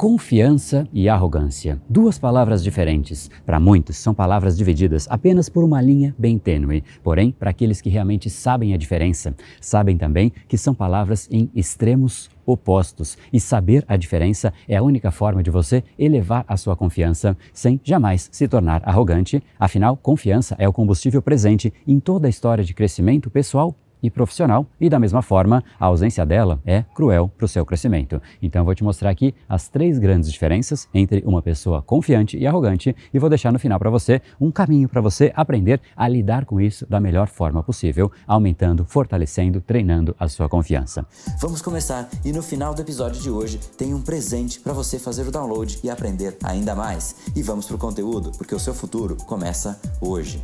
Confiança e arrogância. Duas palavras diferentes. Para muitos, são palavras divididas apenas por uma linha bem tênue. Porém, para aqueles que realmente sabem a diferença, sabem também que são palavras em extremos opostos. E saber a diferença é a única forma de você elevar a sua confiança sem jamais se tornar arrogante. Afinal, confiança é o combustível presente em toda a história de crescimento pessoal e profissional, e da mesma forma, a ausência dela é cruel para o seu crescimento. Então, eu vou te mostrar aqui as três grandes diferenças entre uma pessoa confiante e arrogante, e vou deixar no final para você um caminho para você aprender a lidar com isso da melhor forma possível, aumentando, fortalecendo, treinando a sua confiança. Vamos começar, e no final do episódio de hoje tem um presente para você fazer o download e aprender ainda mais. E vamos para o conteúdo, porque o seu futuro começa hoje.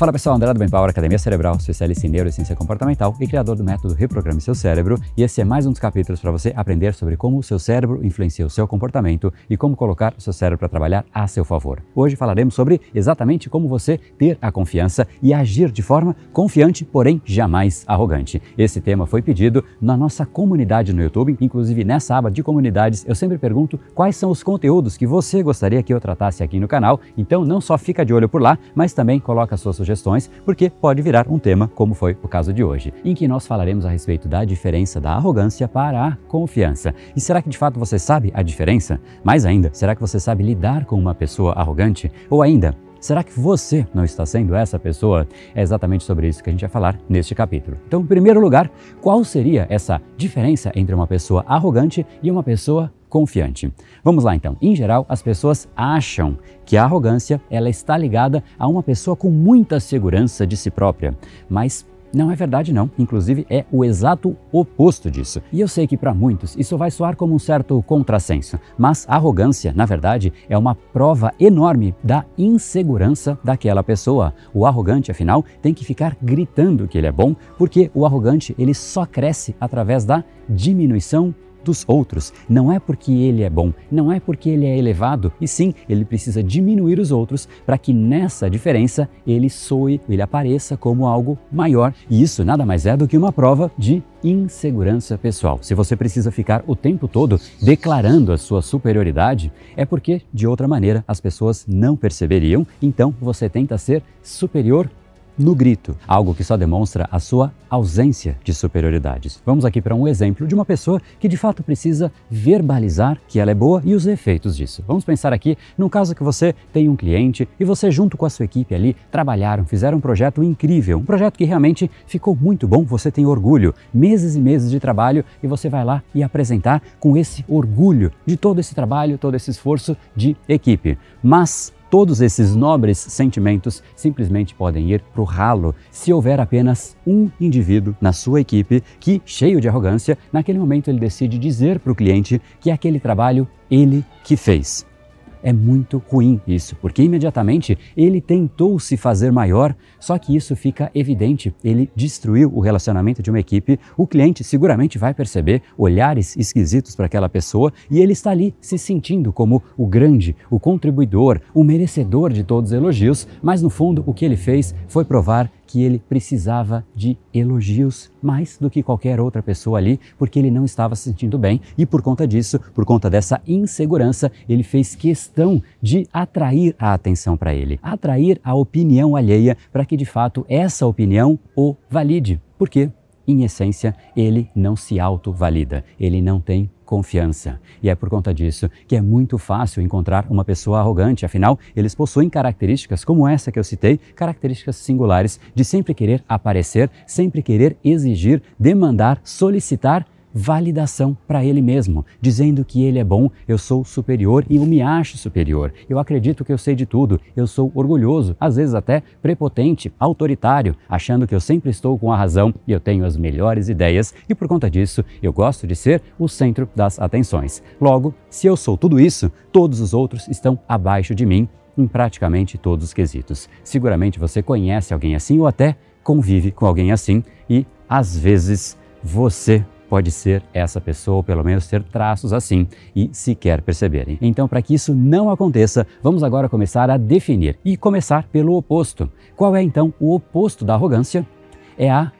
Fala pessoal, André do Bem Power, Academia Cerebral, especialista em neurociência comportamental e criador do método Reprograme Seu Cérebro. E esse é mais um dos capítulos para você aprender sobre como o seu cérebro influencia o seu comportamento e como colocar o seu cérebro para trabalhar a seu favor. Hoje falaremos sobre exatamente como você ter a confiança e agir de forma confiante, porém jamais arrogante. Esse tema foi pedido na nossa comunidade no YouTube, inclusive nessa aba de comunidades eu sempre pergunto quais são os conteúdos que você gostaria que eu tratasse aqui no canal. Então não só fica de olho por lá, mas também coloca suas sugestões sugestões, porque pode virar um tema, como foi o caso de hoje, em que nós falaremos a respeito da diferença da arrogância para a confiança. E será que de fato você sabe a diferença? Mais ainda, será que você sabe lidar com uma pessoa arrogante? Ou ainda, Será que você não está sendo essa pessoa? É exatamente sobre isso que a gente vai falar neste capítulo. Então, em primeiro lugar, qual seria essa diferença entre uma pessoa arrogante e uma pessoa confiante. Vamos lá então. Em geral, as pessoas acham que a arrogância ela está ligada a uma pessoa com muita segurança de si própria, mas não é verdade, não. Inclusive, é o exato oposto disso. E eu sei que para muitos isso vai soar como um certo contrassenso, mas arrogância, na verdade, é uma prova enorme da insegurança daquela pessoa. O arrogante, afinal, tem que ficar gritando que ele é bom, porque o arrogante ele só cresce através da diminuição dos outros. Não é porque ele é bom, não é porque ele é elevado, e sim, ele precisa diminuir os outros para que nessa diferença ele soe, ele apareça como algo maior. E isso nada mais é do que uma prova de insegurança pessoal. Se você precisa ficar o tempo todo declarando a sua superioridade, é porque de outra maneira as pessoas não perceberiam, então você tenta ser superior no grito, algo que só demonstra a sua ausência de superioridades. Vamos aqui para um exemplo de uma pessoa que de fato precisa verbalizar que ela é boa e os efeitos disso. Vamos pensar aqui num caso que você tem um cliente e você junto com a sua equipe ali trabalharam, fizeram um projeto incrível, um projeto que realmente ficou muito bom, você tem orgulho, meses e meses de trabalho e você vai lá e apresentar com esse orgulho de todo esse trabalho, todo esse esforço de equipe. Mas Todos esses nobres sentimentos simplesmente podem ir para o ralo se houver apenas um indivíduo na sua equipe que, cheio de arrogância, naquele momento ele decide dizer para o cliente que aquele trabalho ele que fez. É muito ruim isso, porque imediatamente ele tentou se fazer maior, só que isso fica evidente. Ele destruiu o relacionamento de uma equipe. O cliente seguramente vai perceber olhares esquisitos para aquela pessoa e ele está ali se sentindo como o grande, o contribuidor, o merecedor de todos os elogios, mas no fundo o que ele fez foi provar que ele precisava de elogios mais do que qualquer outra pessoa ali, porque ele não estava se sentindo bem e por conta disso, por conta dessa insegurança, ele fez questão de atrair a atenção para ele, atrair a opinião alheia para que de fato essa opinião o valide. Por quê? Em essência, ele não se autovalida, ele não tem confiança. E é por conta disso que é muito fácil encontrar uma pessoa arrogante, afinal, eles possuem características como essa que eu citei, características singulares de sempre querer aparecer, sempre querer exigir, demandar, solicitar validação para ele mesmo, dizendo que ele é bom, eu sou superior e eu me acho superior. Eu acredito que eu sei de tudo, eu sou orgulhoso, às vezes até prepotente, autoritário, achando que eu sempre estou com a razão e eu tenho as melhores ideias e por conta disso eu gosto de ser o centro das atenções. Logo, se eu sou tudo isso, todos os outros estão abaixo de mim em praticamente todos os quesitos. Seguramente você conhece alguém assim ou até convive com alguém assim e às vezes você pode ser essa pessoa, ou pelo menos ter traços assim, e sequer perceberem. Então, para que isso não aconteça, vamos agora começar a definir e começar pelo oposto. Qual é então o oposto da arrogância? É a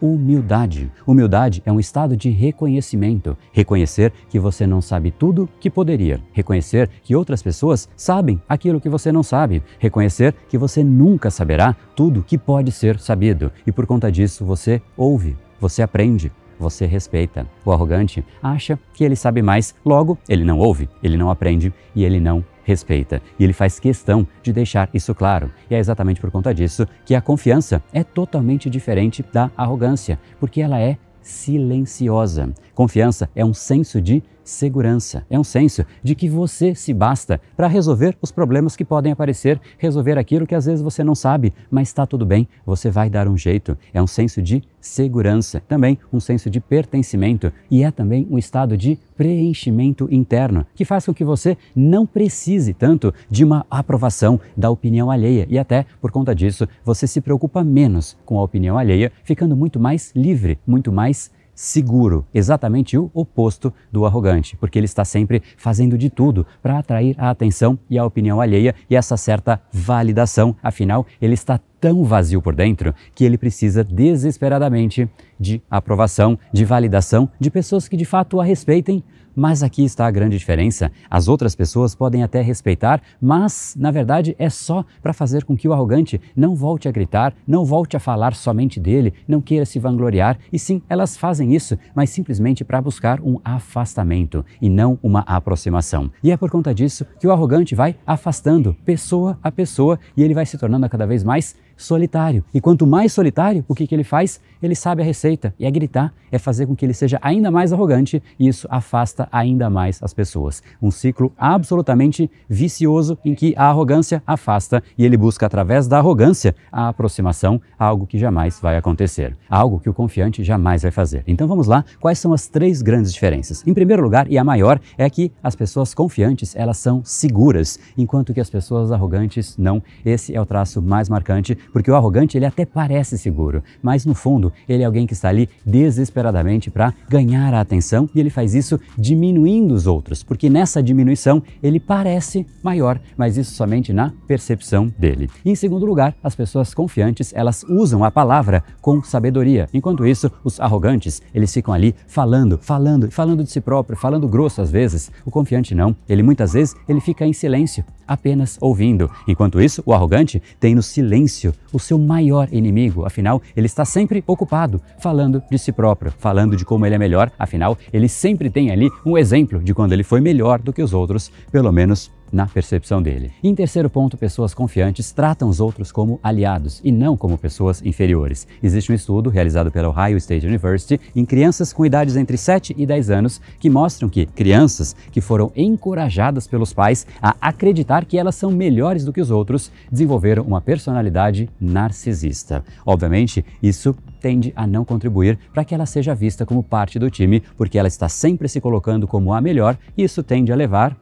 humildade. Humildade é um estado de reconhecimento, reconhecer que você não sabe tudo que poderia, reconhecer que outras pessoas sabem aquilo que você não sabe, reconhecer que você nunca saberá tudo que pode ser sabido e por conta disso você ouve, você aprende, você respeita. O arrogante acha que ele sabe mais, logo ele não ouve, ele não aprende e ele não respeita. E ele faz questão de deixar isso claro. E é exatamente por conta disso que a confiança é totalmente diferente da arrogância, porque ela é silenciosa. Confiança é um senso de segurança, é um senso de que você se basta para resolver os problemas que podem aparecer, resolver aquilo que às vezes você não sabe, mas está tudo bem, você vai dar um jeito. É um senso de segurança, também um senso de pertencimento e é também um estado de preenchimento interno, que faz com que você não precise tanto de uma aprovação da opinião alheia e até por conta disso você se preocupa menos com a opinião alheia, ficando muito mais livre, muito mais seguro, exatamente o oposto do arrogante, porque ele está sempre fazendo de tudo para atrair a atenção e a opinião alheia e essa certa validação. Afinal, ele está tão vazio por dentro que ele precisa desesperadamente de aprovação, de validação de pessoas que de fato a respeitem, mas aqui está a grande diferença. As outras pessoas podem até respeitar, mas na verdade é só para fazer com que o arrogante não volte a gritar, não volte a falar somente dele, não queira se vangloriar. E sim, elas fazem isso, mas simplesmente para buscar um afastamento e não uma aproximação. E é por conta disso que o arrogante vai afastando pessoa a pessoa e ele vai se tornando cada vez mais solitário. E quanto mais solitário, o que, que ele faz? Ele sabe a receita, e é gritar, é fazer com que ele seja ainda mais arrogante, e isso afasta ainda mais as pessoas. Um ciclo absolutamente vicioso em que a arrogância afasta e ele busca, através da arrogância, a aproximação, algo que jamais vai acontecer, algo que o confiante jamais vai fazer. Então vamos lá, quais são as três grandes diferenças? Em primeiro lugar, e a maior, é que as pessoas confiantes, elas são seguras, enquanto que as pessoas arrogantes não. Esse é o traço mais marcante porque o arrogante ele até parece seguro, mas no fundo ele é alguém que está ali desesperadamente para ganhar a atenção e ele faz isso diminuindo os outros, porque nessa diminuição ele parece maior, mas isso somente na percepção dele. E, em segundo lugar, as pessoas confiantes elas usam a palavra com sabedoria, enquanto isso os arrogantes eles ficam ali falando, falando, falando de si próprio, falando grosso às vezes. O confiante não, ele muitas vezes ele fica em silêncio, apenas ouvindo. Enquanto isso, o arrogante tem no silêncio o seu maior inimigo, afinal, ele está sempre ocupado falando de si próprio, falando de como ele é melhor, afinal, ele sempre tem ali um exemplo de quando ele foi melhor do que os outros, pelo menos na percepção dele. em terceiro ponto, pessoas confiantes tratam os outros como aliados e não como pessoas inferiores. Existe um estudo realizado pela Ohio State University em crianças com idades entre 7 e 10 anos que mostram que crianças que foram encorajadas pelos pais a acreditar que elas são melhores do que os outros desenvolveram uma personalidade narcisista. Obviamente, isso tende a não contribuir para que ela seja vista como parte do time, porque ela está sempre se colocando como a melhor e isso tende a levar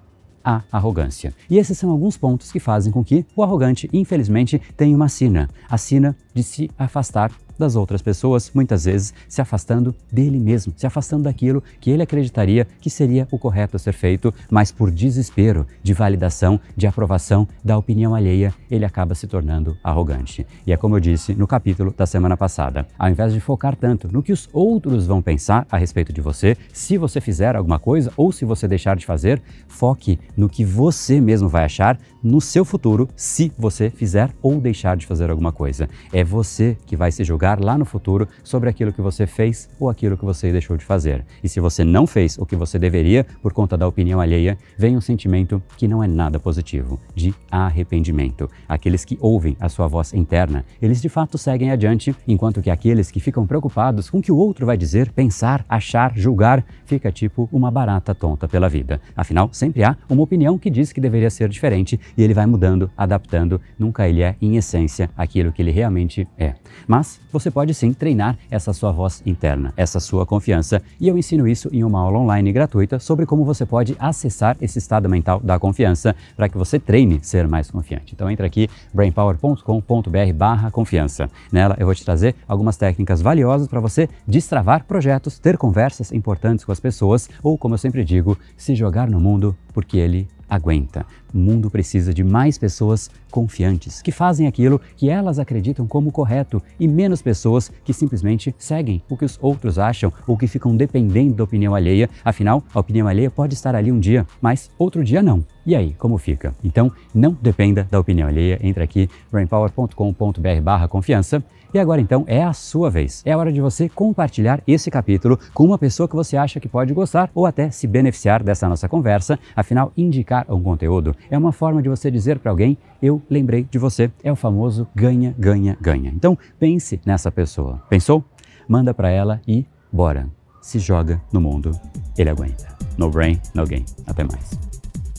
a arrogância. E esses são alguns pontos que fazem com que o arrogante, infelizmente, tenha uma sina, a sina de se afastar das outras pessoas, muitas vezes se afastando dele mesmo, se afastando daquilo que ele acreditaria que seria o correto a ser feito, mas por desespero de validação, de aprovação da opinião alheia, ele acaba se tornando arrogante. E é como eu disse no capítulo da semana passada, ao invés de focar tanto no que os outros vão pensar a respeito de você, se você fizer alguma coisa ou se você deixar de fazer, foque no que você mesmo vai achar no seu futuro se você fizer ou deixar de fazer alguma coisa. É você que vai se julgar lá no futuro sobre aquilo que você fez ou aquilo que você deixou de fazer. E se você não fez o que você deveria por conta da opinião alheia, vem um sentimento que não é nada positivo, de arrependimento. Aqueles que ouvem a sua voz interna, eles de fato seguem adiante, enquanto que aqueles que ficam preocupados com o que o outro vai dizer, pensar, achar, julgar, fica tipo uma barata tonta pela vida. Afinal, sempre há uma opinião que diz que deveria ser diferente e ele vai mudando, adaptando, nunca ele é, em essência, aquilo que ele realmente é. Mas você pode sim treinar essa sua voz interna, essa sua confiança. E eu ensino isso em uma aula online gratuita sobre como você pode acessar esse estado mental da confiança para que você treine ser mais confiante. Então entra aqui brainpower.com.br/barra confiança. Nela eu vou te trazer algumas técnicas valiosas para você destravar projetos, ter conversas importantes com as pessoas ou, como eu sempre digo, se jogar no mundo porque ele aguenta. O mundo precisa de mais pessoas confiantes, que fazem aquilo que elas acreditam como correto e menos pessoas que simplesmente seguem o que os outros acham ou que ficam dependendo da opinião alheia. Afinal, a opinião alheia pode estar ali um dia, mas outro dia não. E aí, como fica? Então, não dependa da opinião alheia. Entre aqui, brainpower.com.br/confiança e agora então é a sua vez. É hora de você compartilhar esse capítulo com uma pessoa que você acha que pode gostar ou até se beneficiar dessa nossa conversa. Afinal, indicar um conteúdo é uma forma de você dizer para alguém: eu lembrei de você. É o famoso ganha, ganha, ganha. Então, pense nessa pessoa. Pensou? Manda para ela e bora. Se joga no mundo. Ele aguenta. No brain, no game. Até mais.